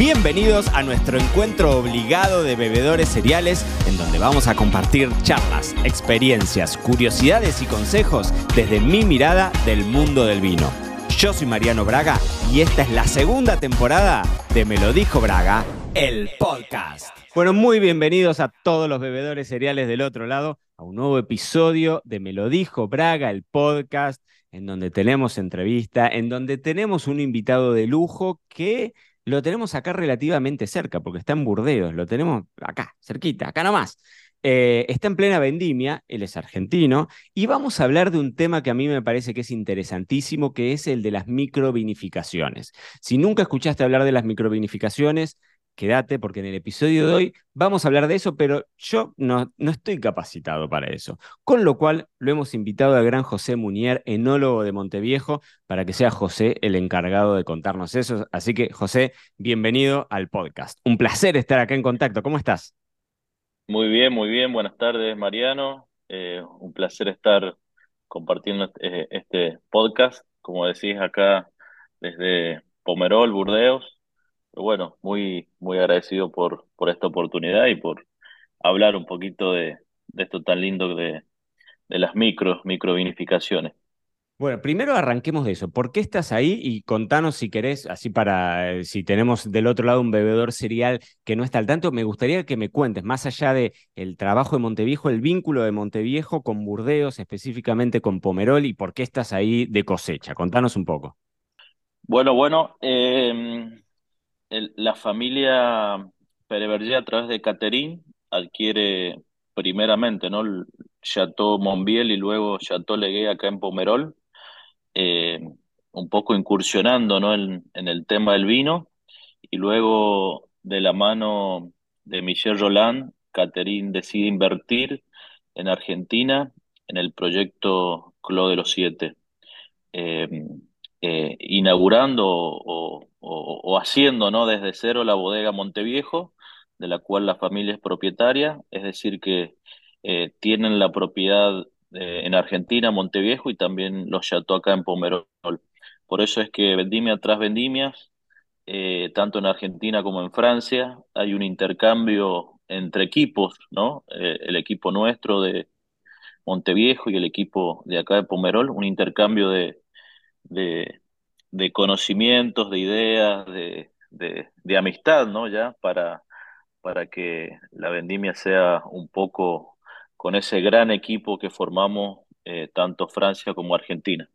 Bienvenidos a nuestro encuentro obligado de bebedores cereales, en donde vamos a compartir charlas, experiencias, curiosidades y consejos desde mi mirada del mundo del vino. Yo soy Mariano Braga y esta es la segunda temporada de Me lo dijo Braga, el podcast. Bueno, muy bienvenidos a todos los bebedores cereales del otro lado a un nuevo episodio de Me lo dijo Braga, el podcast, en donde tenemos entrevista, en donde tenemos un invitado de lujo que lo tenemos acá relativamente cerca, porque está en Burdeos, lo tenemos acá, cerquita, acá nomás. Eh, está en plena vendimia, él es argentino, y vamos a hablar de un tema que a mí me parece que es interesantísimo, que es el de las microvinificaciones. Si nunca escuchaste hablar de las microvinificaciones, quédate porque en el episodio de hoy vamos a hablar de eso, pero yo no, no estoy capacitado para eso. Con lo cual lo hemos invitado al gran José Munier, enólogo de Monteviejo, para que sea José el encargado de contarnos eso. Así que José, bienvenido al podcast. Un placer estar acá en contacto. ¿Cómo estás? Muy bien, muy bien. Buenas tardes, Mariano. Eh, un placer estar compartiendo eh, este podcast, como decís acá desde Pomerol, Burdeos bueno, muy, muy agradecido por, por esta oportunidad y por hablar un poquito de, esto tan lindo de, de las micro, microvinificaciones. Bueno, primero arranquemos de eso. ¿Por qué estás ahí? Y contanos si querés, así para, eh, si tenemos del otro lado un bebedor cereal que no está al tanto, me gustaría que me cuentes, más allá de el trabajo de Monteviejo, el vínculo de Monteviejo con Burdeos, específicamente con Pomerol, y por qué estás ahí de cosecha. Contanos un poco. Bueno, bueno, eh, la familia Pereverger a través de Catherine adquiere primeramente ¿no? el Chateau Monbiel y luego Chateau Legué acá en Pomerol, eh, un poco incursionando ¿no? en, el tema del vino y luego de la mano de Michel Roland, Catherine decide invertir en Argentina en el proyecto Clo de los Siete. Eh, eh, inaugurando o, haciendo ¿no? desde cero la bodega Monteviejo, de la cual la familia es propietaria, es decir, que eh, tienen la propiedad eh, en Argentina, Monteviejo, y también los chateaux acá en Pomerol. Por eso es que vendimia tras vendimias, tanto en Argentina como en Francia, hay un intercambio entre equipos, ¿no? el equipo nuestro de Monteviejo y el equipo de acá de Pomerol, un intercambio de, de, conocimientos, de ideas, de, de, amistad, ¿no? Ya para, para que la vendimia sea un poco con ese gran equipo que formamos eh, tanto Francia como Argentina.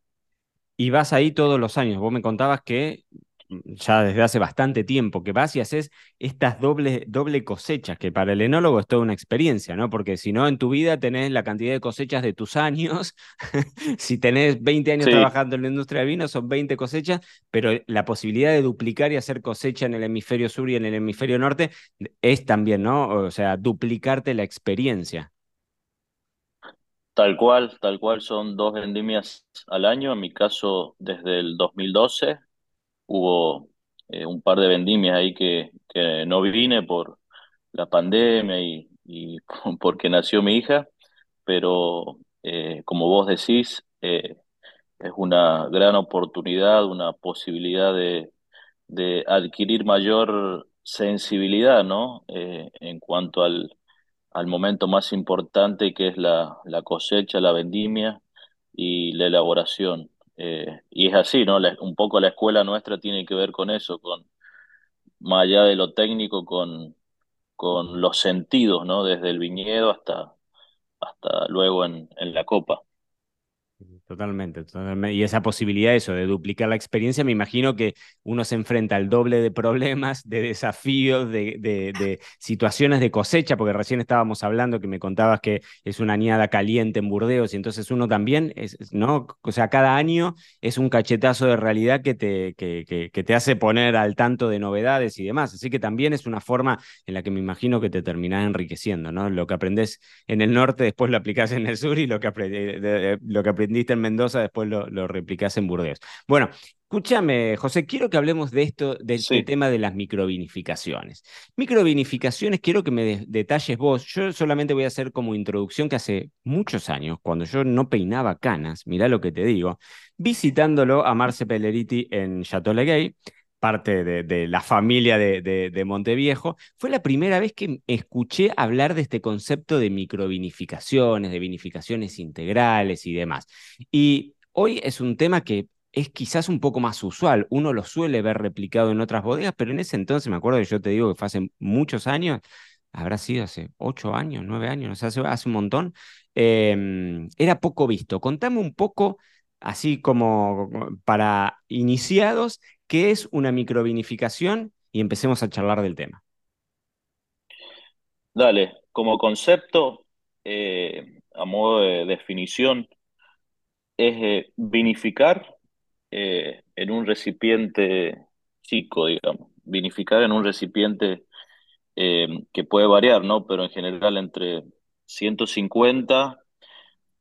Y vas ahí todos los años. Vos me contabas que ya desde hace bastante tiempo que vas y haces estas doble, doble cosechas, que para el enólogo es toda una experiencia, ¿no? Porque si no, en tu vida tenés la cantidad de cosechas de tus años, si tenés 20 años trabajando en la industria de vino, son 20 cosechas, pero la posibilidad de duplicar y hacer cosecha en el hemisferio sur y en el hemisferio norte es también, ¿no? O sea, duplicarte la experiencia. Tal cual, tal cual, son dos vendimias al año, en mi caso desde el 2012 hubo eh, un par de vendimias ahí que, que no vine por la pandemia y, y porque nació mi hija, pero eh, como vos decís, eh, es una gran oportunidad, una posibilidad de, de adquirir mayor sensibilidad, ¿no? en cuanto al, al momento más importante que es la, la cosecha, la vendimia y la elaboración. Eh, y es así, ¿no? un poco la escuela nuestra tiene que ver con eso, con más allá de lo técnico, con, con los sentidos, ¿no? Desde el viñedo hasta, hasta luego en, en la copa. Totalmente, totalmente. Y esa posibilidad, eso, de duplicar la experiencia, me imagino que uno se enfrenta al doble de problemas, de desafíos, de, de, situaciones de cosecha, porque recién estábamos hablando que me contabas que es una añada caliente en Burdeos, y entonces uno también, es, ¿no? O sea, cada año es un cachetazo de realidad que te, que, que, te hace poner al tanto de novedades y demás. Así que también es una forma en la que me imagino que te terminás enriqueciendo, ¿no? Lo que aprendes en el norte, después lo aplicás en el sur, y lo que aprendiste en Mendoza, después lo, lo replicás en Burdeos. Bueno, escúchame, José, quiero que hablemos de esto, del tema de las microvinificaciones. Microvinificaciones, quiero que me detalles vos. Yo solamente voy a hacer como introducción que hace muchos años, cuando yo no peinaba canas, mirá lo que te digo, visitándolo a Marce Pelleriti en Chateau Leguay, parte de, la familia de, de, Monteviejo, fue la primera vez que escuché hablar de este concepto de microvinificaciones, de vinificaciones integrales y demás. Y hoy es un tema que es quizás un poco más usual. Uno lo suele ver replicado en otras bodegas, pero en ese entonces me acuerdo que yo te digo que fue hace muchos años, habrá sido hace ocho años, nueve años, no sé, hace, hace un montón, em, era poco visto. Contame un poco, así como para iniciados, qué es una microvinificación y empecemos a charlar del tema. Dale, como concepto, eh, a modo de definición, es eh, vinificar eh, en un recipiente chico, digamos, vinificar en un recipiente que puede variar, ¿no? Pero en general entre 150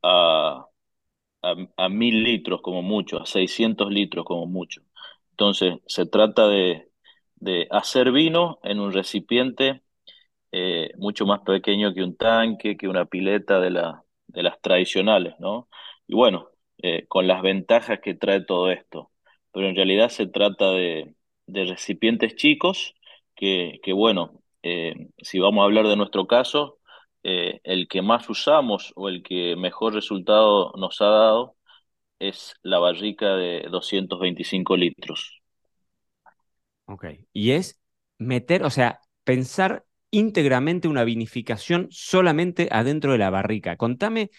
a, a, a 1000 litros como mucho, a 600 litros como mucho. Entonces, se trata de, de hacer vino en un recipiente eh, mucho más pequeño que un tanque, que una pileta de, la, de las tradicionales, ¿no? Y bueno, eh, con las ventajas que trae todo esto. Pero en realidad se trata de, de recipientes chicos que, que bueno, eh, si vamos a hablar de nuestro caso, el que más usamos o el que mejor resultado nos ha dado es la barrica de 225 litros. Ok, y es meter, o sea, pensar íntegramente una vinificación solamente adentro de la barrica. Contame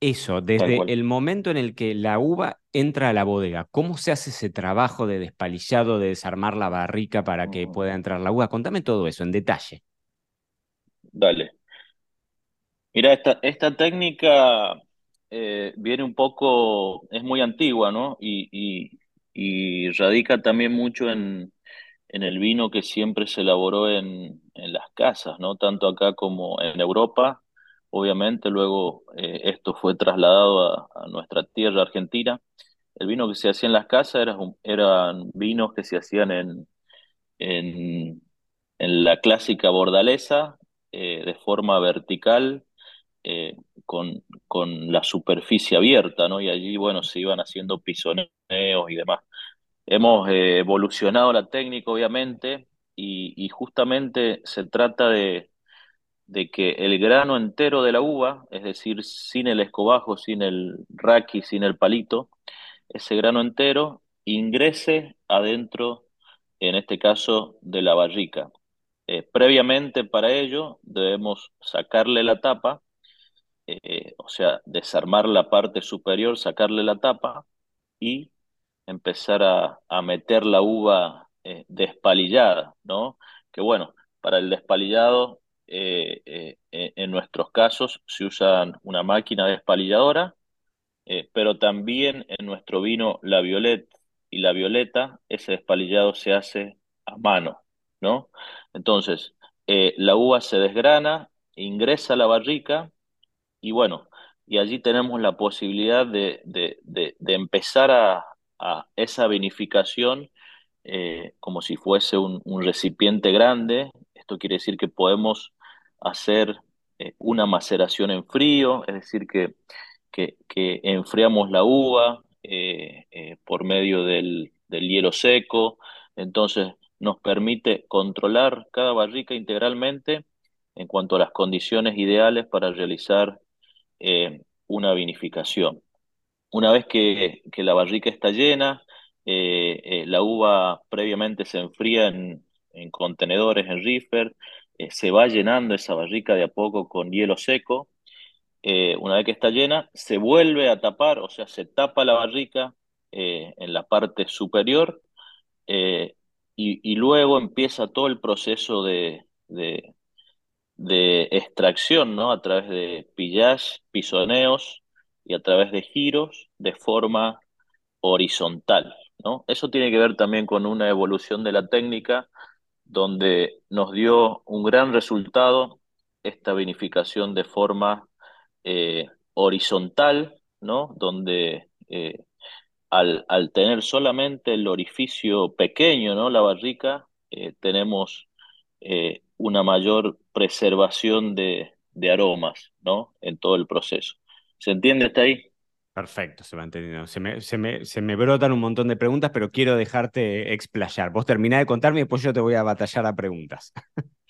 eso, desde el momento en el que la uva entra a la bodega, ¿cómo se hace ese trabajo de despalillado, de desarmar la barrica para que pueda entrar la uva? Contame todo eso en detalle. Dale. Mira, esta, esta técnica eh, viene un poco, es muy antigua, ¿no? Y, y, radica también mucho en, en, el vino que siempre se elaboró en, en, las casas, ¿no? Tanto acá como en Europa. Obviamente, luego eh, esto fue trasladado a, nuestra tierra argentina. El vino que se hacía en las casas era, eran vinos que se hacían en, en, en la clásica bordaleza, eh, de forma vertical, eh, con, con, la superficie abierta, ¿no? Y allí, bueno, se iban haciendo pisoneos y demás. Hemos eh, evolucionado la técnica, obviamente, y, justamente se trata de, de, que el grano entero de la uva, es decir, sin el escobajo, sin el raqui, sin el palito, ese grano entero ingrese adentro, en este caso, de la barrica. Eh, previamente para ello debemos sacarle la tapa eh, o sea, desarmar la parte superior, sacarle la tapa y empezar a, meter la uva eh, despalillada, ¿no? Que bueno, para el despalillado, eh, en nuestros casos se usa una máquina despalilladora, pero también en nuestro vino la violeta y la violeta, ese despalillado se hace a mano, ¿no? Entonces, la uva se desgrana, ingresa a la barrica, y bueno, y allí tenemos la posibilidad de, empezar a, esa vinificación eh, como si fuese un, recipiente grande. Esto quiere decir que podemos hacer eh, una maceración en frío, es decir, que, que, enfriamos la uva eh, por medio del, del hielo seco. Entonces nos permite controlar cada barrica integralmente en cuanto a las condiciones ideales para realizar eh, una vinificación. Una vez que, la barrica está llena, eh, eh, la uva previamente se enfría en, contenedores, en reefer, se va llenando esa barrica de a poco con hielo seco. una vez que está llena, se vuelve a tapar, o sea, se tapa la barrica en la parte superior y, luego empieza todo el proceso de, de extracción, ¿no? A través de pillage, pisoneos y a través de giros de forma horizontal, ¿no? Eso tiene que ver también con una evolución de la técnica donde nos dio un gran resultado esta vinificación de forma eh, horizontal, ¿no? Donde eh, al, al, tener solamente el orificio pequeño, ¿no? La barrica, eh, tenemos una mayor preservación de, aromas, ¿no? En todo el proceso. ¿Se entiende hasta ahí? Perfecto, se va entendiendo. Se me, se me, se me brotan un montón de preguntas, pero quiero dejarte explayar. Vos terminás de contarme y después yo te voy a batallar a preguntas.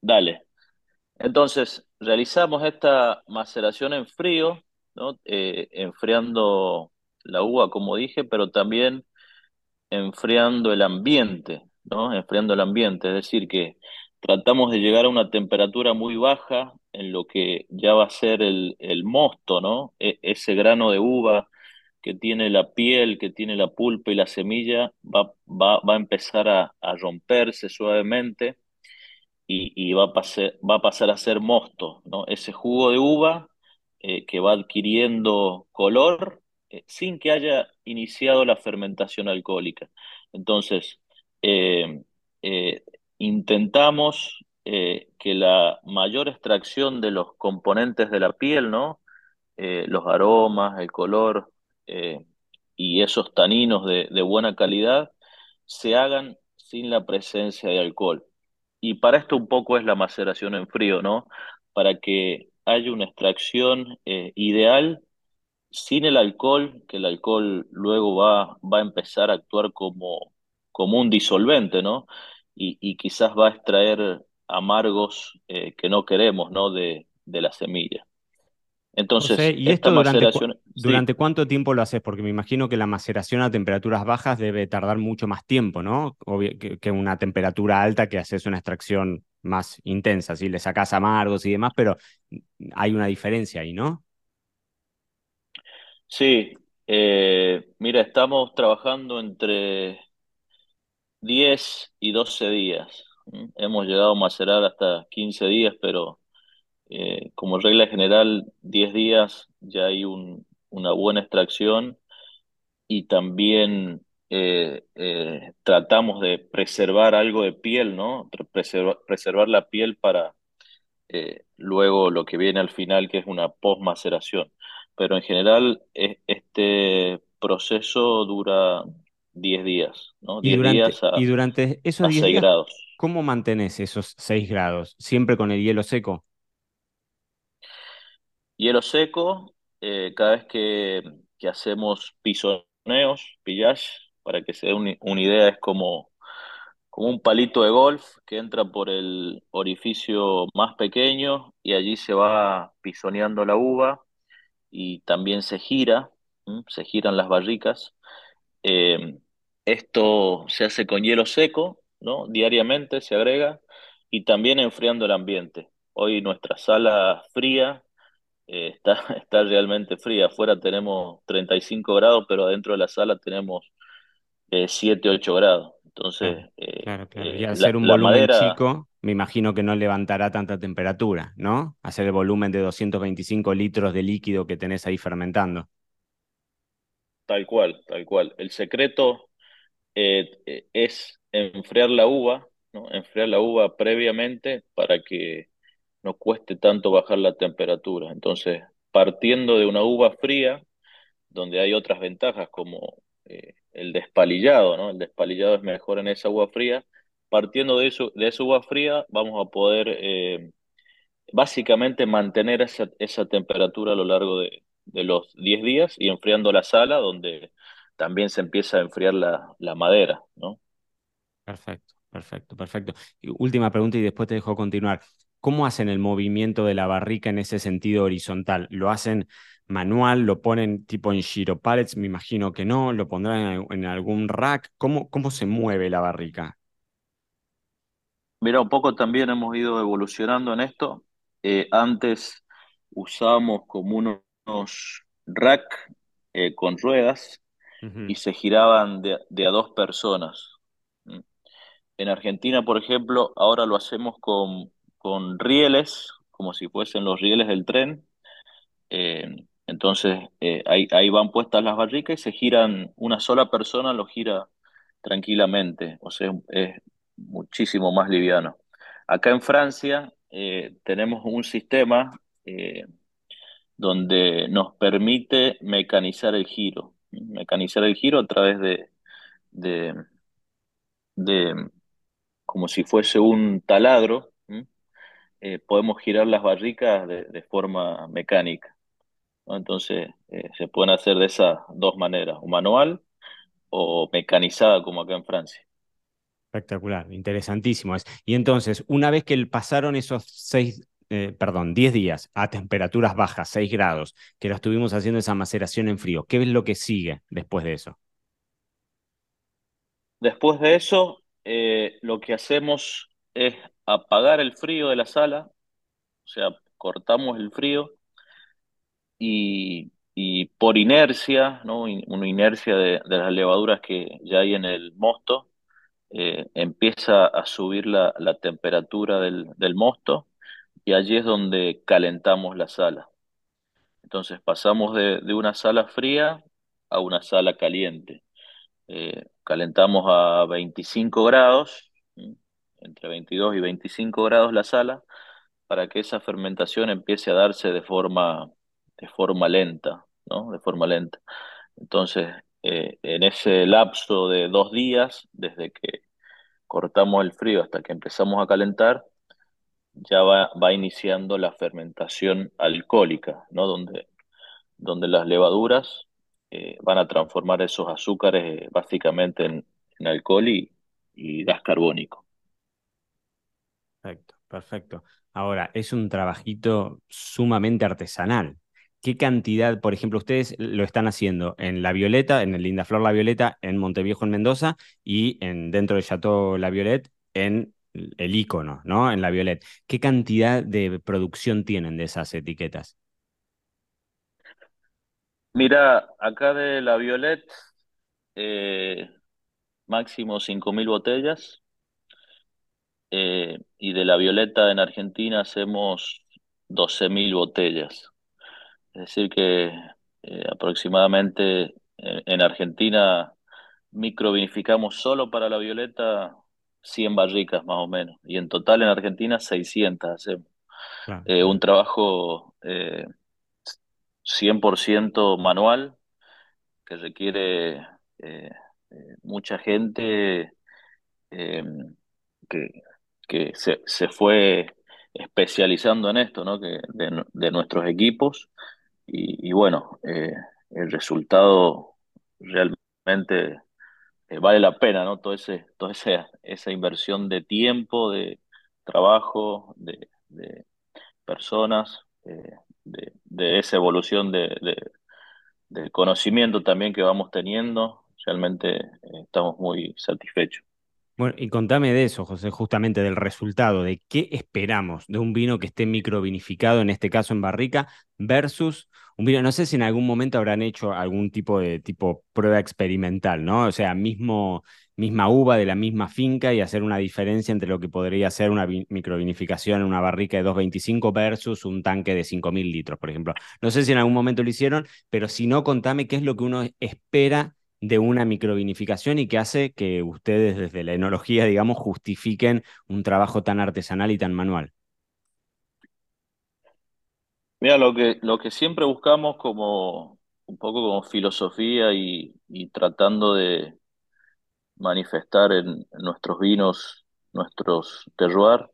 Dale. Entonces, realizamos esta maceración en frío, ¿no? Eh, enfriando la uva, como dije, pero también enfriando el ambiente, ¿no? Enfriando el ambiente, es decir, que tratamos de llegar a una temperatura muy baja en lo que ya va a ser el, el mosto, ¿no? E- ese grano de uva que tiene la piel, que tiene la pulpa y la semilla, va, va, va a empezar a, a romperse suavemente y, y va a pasar, va a pasar a ser mosto, ¿no? Ese jugo de uva eh, que va adquiriendo color eh, sin que haya iniciado la fermentación alcohólica. Entonces, eh, eh, intentamos eh, que la mayor extracción de los componentes de la piel, ¿no? Los aromas, el color y esos taninos de, buena calidad se hagan sin la presencia de alcohol. Y para esto un poco es la maceración en frío, ¿no? Para que haya una extracción ideal sin el alcohol, que el alcohol luego va, va a empezar a actuar como, como un disolvente, ¿no? Y, y quizás va a extraer amargos eh, que no queremos, ¿no? De, de la semilla. José, Entonces, ¿y esta esto durante, cu- maceración, sí, durante cuánto tiempo lo haces? Porque me imagino que la maceración a temperaturas bajas debe tardar mucho más tiempo, ¿no? Obvio que, que una temperatura alta que haces una extracción más intensa, si le sacás amargos y demás, pero hay una diferencia ahí, ¿no? sí, eh, mira, estamos trabajando entre 10 y 12 días. Hemos llegado a macerar hasta 15 días, pero eh, como regla general, 10 días ya hay un- una buena extracción y también eh, eh, tratamos de preservar algo de piel, ¿no? Preservar, la piel para luego lo que viene al final, que es una post-maceración. Pero en general, e- este proceso dura 10 días, ¿no? Y 10 durante, días y durante esos a 10 6 días, grados. ¿cómo mantenés esos 6 grados? ¿Siempre con el hielo seco? Hielo seco, eh, cada vez que, que hacemos pisoneos, pillage, para que se dé un- una idea, es como, como un palito de golf que entra por el orificio más pequeño y allí se va pisoneando la uva y también se gira, se giran las barricas. Eh, esto se hace con hielo seco, ¿no? Diariamente se agrega y también enfriando el ambiente. Hoy nuestra sala fría eh, está, está realmente fría. Afuera tenemos 35 grados, pero adentro de la sala tenemos eh, 7, 8 grados. Entonces, Claro, eh, claro, claro. Y eh, al ser un la volumen madera, chico, me imagino que no levantará tanta temperatura, ¿no? Hacer el volumen de 225 litros de líquido que tenés ahí fermentando. tal cual, tal cual. El secreto eh, es enfriar la uva, ¿no? Enfriar la uva previamente para que no cueste tanto bajar la temperatura. Entonces, partiendo de una uva fría, donde hay otras ventajas como eh, el despalillado, ¿no? El despalillado es mejor en esa uva fría. Partiendo de eso, de esa uva fría, vamos a poder eh, básicamente mantener esa, esa temperatura a lo largo de, de los 10 días y enfriando la sala, donde también se empieza a enfriar la, la madera, ¿no? Perfecto, perfecto, perfecto. Y última pregunta y después te dejo continuar. ¿Cómo hacen el movimiento de la barrica en ese sentido horizontal? ¿Lo hacen manual? ¿Lo ponen tipo en giro pallets? Me imagino que no. ¿Lo pondrán en, en algún rack? ¿Cómo, cómo se mueve la barrica? Mira, un poco también hemos ido evolucionando en esto. Eh, antes usábamos como unos, unos rack eh, con ruedas y se giraban de, de a dos personas. ¿Mm? En Argentina, por ejemplo, ahora lo hacemos con, con rieles, como si fuesen los rieles del tren. Eh, entonces, eh, ahí, ahí van puestas las barricas y se giran, una sola persona lo gira tranquilamente, o sea, es muchísimo más liviano. Acá en Francia eh, tenemos un sistema donde nos permite mecanizar el giro, mecanizar el giro a través de, de, de como si fuese un taladro. Eh, podemos girar las barricas de, forma mecánica. Entonces, eh, se pueden hacer de esas dos maneras, o manual o mecanizada, como acá en Francia. Espectacular, interesantísimo. Es. Y entonces, una vez que pasaron esos seis, eh, perdón, 10 días a temperaturas bajas, 6 grados, que lo estuvimos haciendo esa maceración en frío, ¿qué es lo que sigue después de eso? Después de eso, eh, lo que hacemos es apagar el frío de la sala, o sea, cortamos el frío y, y por inercia, ¿no? Una inercia de, de, las levaduras que ya hay en el mosto, eh, empieza a subir la, la temperatura del, del, mosto y allí es donde calentamos la sala. Entonces pasamos de, de una sala fría a una sala caliente. Eh, calentamos a 25 grados, entre 22 y 25 grados la sala, para que esa fermentación empiece a darse de forma, de forma lenta, ¿no? De forma lenta. Entonces, eh, en ese lapso de dos días, desde que cortamos el frío hasta que empezamos a calentar, ya va, va iniciando la fermentación alcohólica, ¿no? Donde, donde las levaduras eh, van a transformar esos azúcares eh, básicamente en, en alcohol y, y, gas carbónico. Perfecto, perfecto. Ahora, es un trabajito sumamente artesanal. ¿Qué cantidad, por ejemplo, ustedes lo están haciendo en La Violeta, en el Linda Flor La Violeta, en Monteviejo, en Mendoza, y en, dentro de Chateau La Violette, en el icono, ¿no? En La Violette. ¿Qué cantidad de producción tienen de esas etiquetas? Mira, acá de La Violette, eh, máximo 5.000 botellas. Eh, y de La Violeta en Argentina hacemos 12.000 botellas. Es decir, que eh, aproximadamente en, en Argentina microvinificamos solo para La Violeta 100 barricas más o menos. Y en total en Argentina 600 hacemos. Claro. Eh, un trabajo eh, 100% manual que requiere eh, eh mucha gente eh, que, que se, se, fue especializando en esto, ¿no? que de, de nuestros equipos. Y, y bueno, el resultado realmente vale la pena, ¿no? Todo ese, toda esa, esa inversión de tiempo, de trabajo, de, de personas, eh, de, esa evolución de, de, conocimiento también que vamos teniendo, realmente eh, estamos muy satisfechos. Bueno, y contame de eso, José, justamente del resultado, de qué esperamos de un vino que esté microvinificado, en este caso en barrica, versus un vino, no sé si en algún momento habrán hecho algún tipo de tipo prueba experimental, ¿no? O sea, mismo, misma uva de la misma finca y hacer una diferencia entre lo que podría ser una microvinificación en una barrica de 2.25 versus un tanque de 5.000 litros, por ejemplo. No sé si en algún momento lo hicieron, pero si no, contame qué es lo que uno espera de una microvinificación y que hace que ustedes desde la enología, digamos, justifiquen un trabajo tan artesanal y tan manual. Mira, lo que, lo que siempre buscamos como un poco como filosofía y, tratando de manifestar en, en, nuestros vinos, nuestros terroir,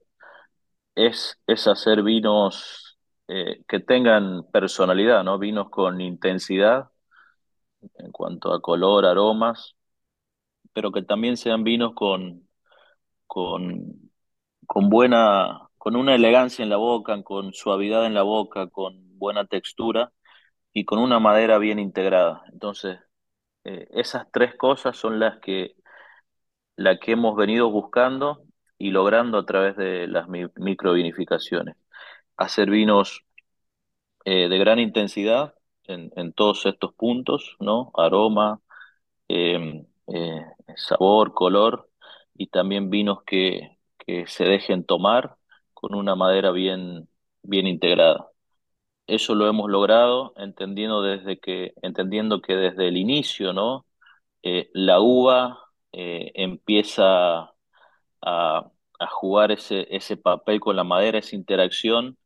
es, es hacer vinos eh, que tengan personalidad, ¿no? Vinos con intensidad en cuanto a color, aromas, pero que también sean vinos con, con, con buena con una elegancia en la boca, con suavidad en la boca, con buena textura y con una madera bien integrada. Entonces, eh, esas tres cosas son las que, la que hemos venido buscando y logrando a través de las mi microvinificaciones. Hacer vinos eh, de gran intensidad en, en, todos estos puntos, ¿no? Aroma, eh, sabor, color, y también vinos que, que se dejen tomar con una madera bien, bien integrada. Eso lo hemos logrado entendiendo, desde que, entendiendo que desde el inicio, ¿no? Eh, la uva eh, empieza a, a, jugar ese, ese papel con la madera, esa interacción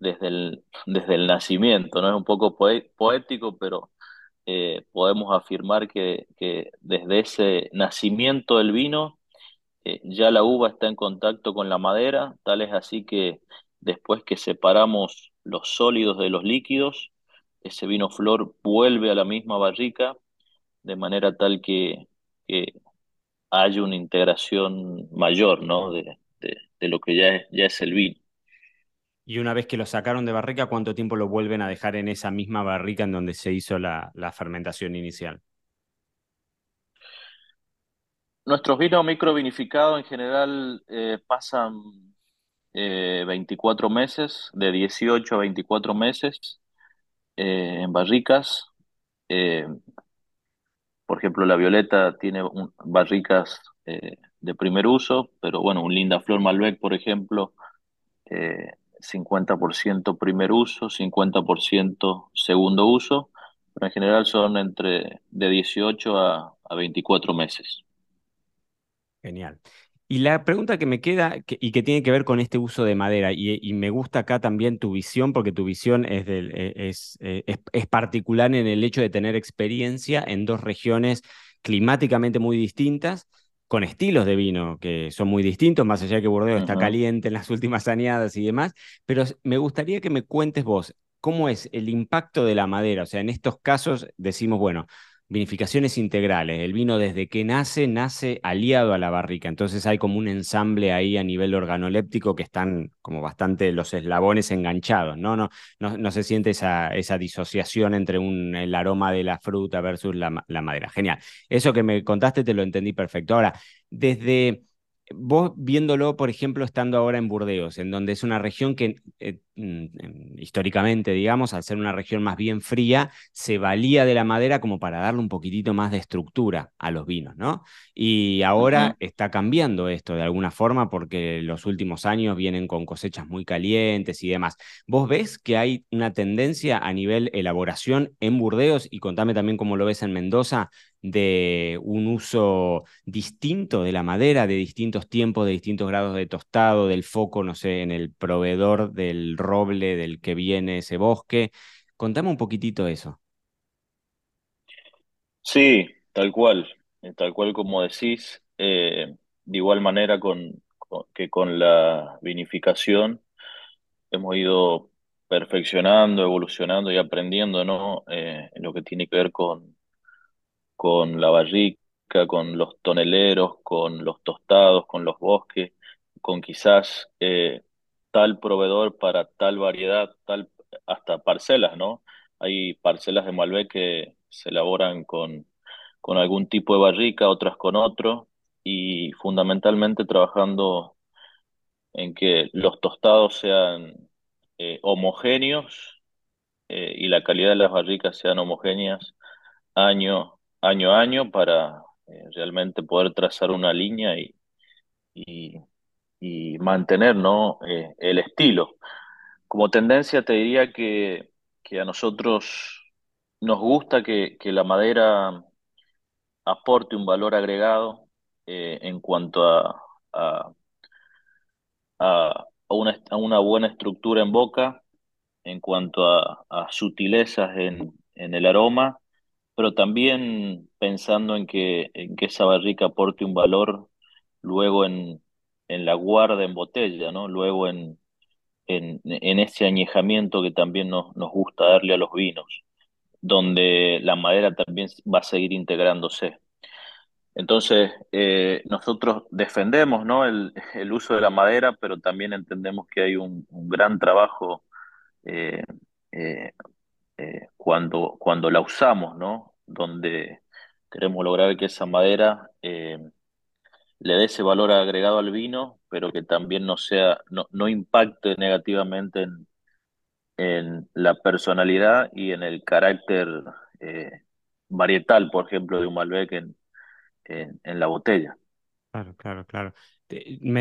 desde el, desde el nacimiento, ¿no? Es un poco poético, pero eh, podemos afirmar que, que desde ese nacimiento del vino eh, ya la uva está en contacto con la madera, tal es así que después que separamos los sólidos de los líquidos, ese vino flor vuelve a la misma barrica de manera tal que, que haya una integración mayor, ¿no? De, de, de lo que ya es, ya es el vino. Y una vez que lo sacaron de barrica, ¿cuánto tiempo lo vuelven a dejar en esa misma barrica en donde se hizo la, fermentación inicial? Nuestros vinos microvinificados en general eh, pasan eh, 24 meses, de 18 a 24 meses eh, en barricas. Eh, por ejemplo, la Violeta tiene barricas de primer uso, pero bueno, un Linda Flor Malbec, por ejemplo, 50% primer uso, 50% segundo uso, pero en general son entre de 18 a, a 24 meses. Genial. Y la pregunta que me queda que, y que tiene que ver con este uso de madera, y, y, me gusta acá también tu visión, porque tu visión es, e, e, es, es, particular en el hecho de tener experiencia en dos regiones climáticamente muy distintas, con estilos de vino que son muy distintos, más allá de que Burdeos uh -huh. está caliente en las últimas añadas y demás, pero me gustaría que me cuentes vos, ¿cómo es el impacto de la madera? O sea, en estos casos decimos, bueno, vinificaciones integrales. El vino desde que nace, nace aliado a la barrica. Entonces hay como un ensamble ahí a nivel organoléptico que están como bastante los eslabones enganchados, ¿no? No, no, no se siente esa, esa disociación entre el aroma de la fruta versus la, la madera. Genial. Eso que me contaste te lo entendí perfecto. Ahora, desde vos viéndolo, por ejemplo, estando ahora en Burdeos, en donde es una región que eh, mm, históricamente, digamos, al ser una región más bien fría, se valía de la madera como para darle un poquitito más de estructura a los vinos, ¿no? Y ahora uh -huh. está cambiando esto de alguna forma porque los últimos años vienen con cosechas muy calientes y demás. ¿Vos ves que hay una tendencia a nivel elaboración en Burdeos y contame también cómo lo ves en Mendoza de un uso distinto de la madera, de distintos tiempos, de distintos grados de tostado, del foco, no sé, en el proveedor del roble del que viene ese bosque. Contame un poquitito eso. Sí, tal cual, tal cual como decís, eh, de igual manera con, con, que con la vinificación hemos ido perfeccionando, evolucionando y aprendiendo, ¿no? Eh, en lo que tiene que ver con con la barrica, con los toneleros, con los tostados, con los bosques, con quizás eh, tal proveedor para tal variedad, tal hasta parcelas, ¿no? Hay parcelas de Malbec que se elaboran con, con algún tipo de barrica, otras con otro, y fundamentalmente trabajando en que los tostados sean eh, homogéneos eh, y la calidad de las barricas sean homogéneas año año a año para eh, realmente poder trazar una línea y, y, mantener ¿no? eh, el estilo. Como tendencia te diría que, que a nosotros nos gusta que, que, la madera aporte un valor agregado eh, en cuanto a, a, a, una, una, buena estructura en boca, en cuanto a, sutilezas en, en el aroma pero también pensando en que, en que esa barrica aporte un valor luego en, en la guarda en botella, ¿no? Luego en, en, en ese añejamiento que también nos, nos gusta darle a los vinos, donde la madera también va a seguir integrándose. Entonces, eh, nosotros defendemos ¿no? el, el, uso de la madera, pero también entendemos que hay un, gran trabajo eh, eh, cuando, cuando la usamos, ¿no? Donde queremos lograr que esa madera eh, le dé ese valor agregado al vino, pero que también no sea, no, no impacte negativamente en, en, la personalidad y en el carácter eh, varietal, por ejemplo, de un Malbec en, en, en la botella. Claro, claro, claro.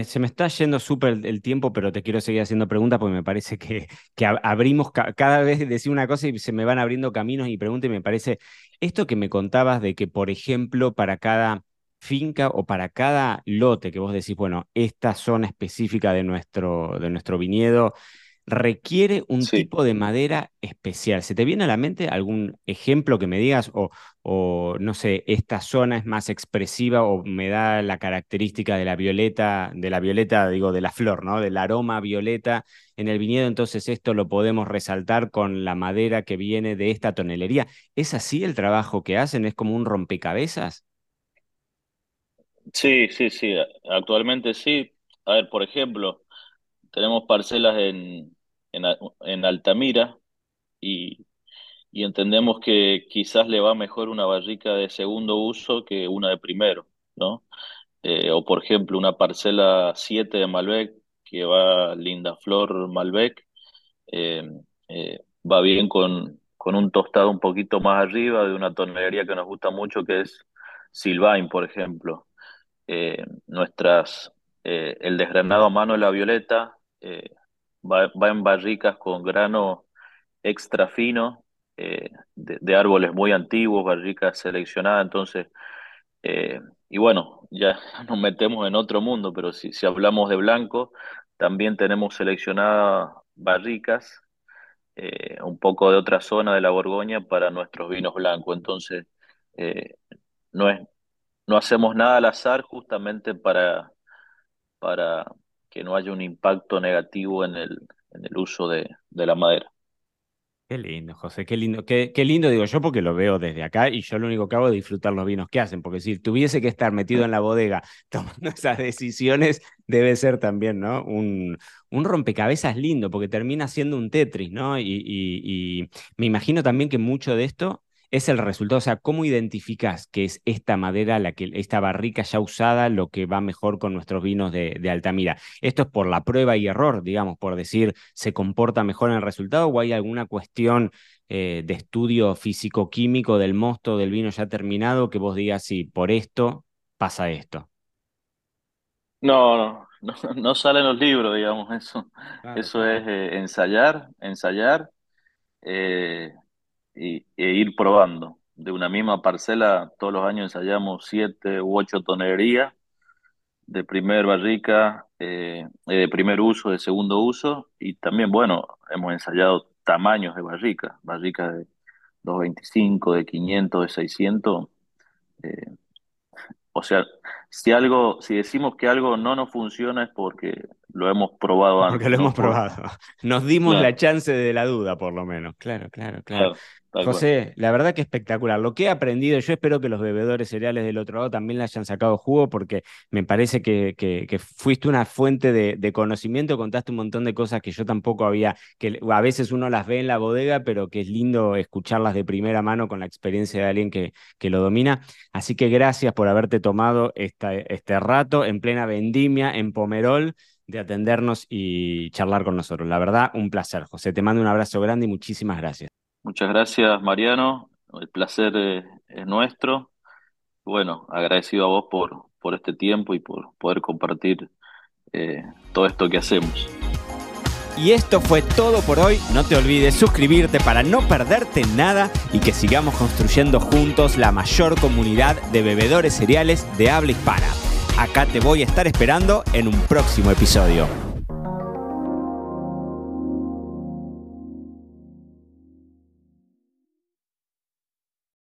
Se me está yendo súper el tiempo, pero te quiero seguir haciendo preguntas porque me parece que, que abrimos, ca cada vez decir una cosa y se me van abriendo caminos y preguntas y me parece, esto que me contabas de que, por ejemplo, para cada finca o para cada lote que vos decís, bueno, esta zona específica de nuestro, de nuestro viñedo requiere un tipo de madera especial. ¿Se te viene a la mente algún ejemplo que me digas o, o, no sé, esta zona es más expresiva o me da la característica de la violeta, de la violeta, digo, de la flor, ¿no? Del aroma violeta en el viñedo, entonces esto lo podemos resaltar con la madera que viene de esta tonelería. ¿Es así el trabajo que hacen? ¿Es como un rompecabezas? Sí, sí, sí, actualmente sí. A ver, por ejemplo, tenemos parcelas en, en, Altamira y, y, entendemos que quizás le va mejor una barrica de segundo uso que una de primero, ¿no? Eh, o por ejemplo, una parcela 7 de Malbec que va linda flor Malbec, eh, eh, va bien con, con un tostado un poquito más arriba de una tonelería que nos gusta mucho que es Silvain, por ejemplo. nuestras, el desgranado a mano de la violeta va, en barricas con grano extra fino eh, de, árboles muy antiguos, barricas seleccionadas, entonces, eh, y bueno, ya nos metemos en otro mundo, pero si, si hablamos de blanco, también tenemos seleccionadas barricas, eh, un poco de otra zona de la Borgoña para nuestros vinos blancos, entonces, no es, no hacemos nada al azar justamente para, para que no haya un impacto negativo en el, en el uso de, la madera. Qué lindo, José, qué lindo, qué, qué, lindo digo yo porque lo veo desde acá y yo lo único que hago es disfrutar los vinos que hacen, porque si tuviese que estar metido en la bodega tomando esas decisiones, debe ser también, ¿no? Un, un rompecabezas lindo, porque termina siendo un Tetris, ¿no? y, y me imagino también que mucho de esto es el resultado. O sea, ¿cómo identificas que es esta madera, la que, esta barrica ya usada, lo que va mejor con nuestros vinos de, Altamira? ¿Esto es por la prueba y error, digamos, por decir se comporta mejor en el resultado o hay alguna cuestión eh, de estudio físico-químico del mosto del vino ya terminado que vos digas, sí, por esto pasa esto? No, no, no, salen los libros, digamos, eso. eso es eh, ensayar, ensayar. Eh, y, e ir probando. De una misma parcela, todos los años ensayamos siete u ocho tonelerías de primer barrica, eh, de primer uso, de segundo uso, y también, bueno, hemos ensayado tamaños de barrica, barrica de 225, de 500, de 600. Eh, o sea, si algo, si decimos que algo no nos funciona es porque lo hemos probado antes. Porque lo hemos probado. Nos dimos la chance de la duda, por lo menos. Claro, claro, claro. José, la verdad que espectacular. Lo que he aprendido, yo espero que los bebedores cereales del otro lado también le hayan sacado jugo, porque me parece que, fuiste una fuente de, conocimiento, contaste un montón de cosas que yo tampoco había, que a veces uno las ve en la bodega, pero que es lindo escucharlas de primera mano con la experiencia de alguien que, lo domina. Así que gracias por haberte tomado este rato en plena vendimia, en Pomerol de atendernos y charlar con nosotros. La verdad, un placer. José, te mando un abrazo grande y muchísimas gracias. Muchas gracias, Mariano. El placer es nuestro. Bueno, agradecido a vos por, por este tiempo y por poder compartir eh, todo esto que hacemos. Y esto fue todo por hoy. No te olvides suscribirte para no perderte nada y que sigamos construyendo juntos la mayor comunidad de bebedores cereales de habla hispana. Acá te voy a estar esperando en un próximo episodio.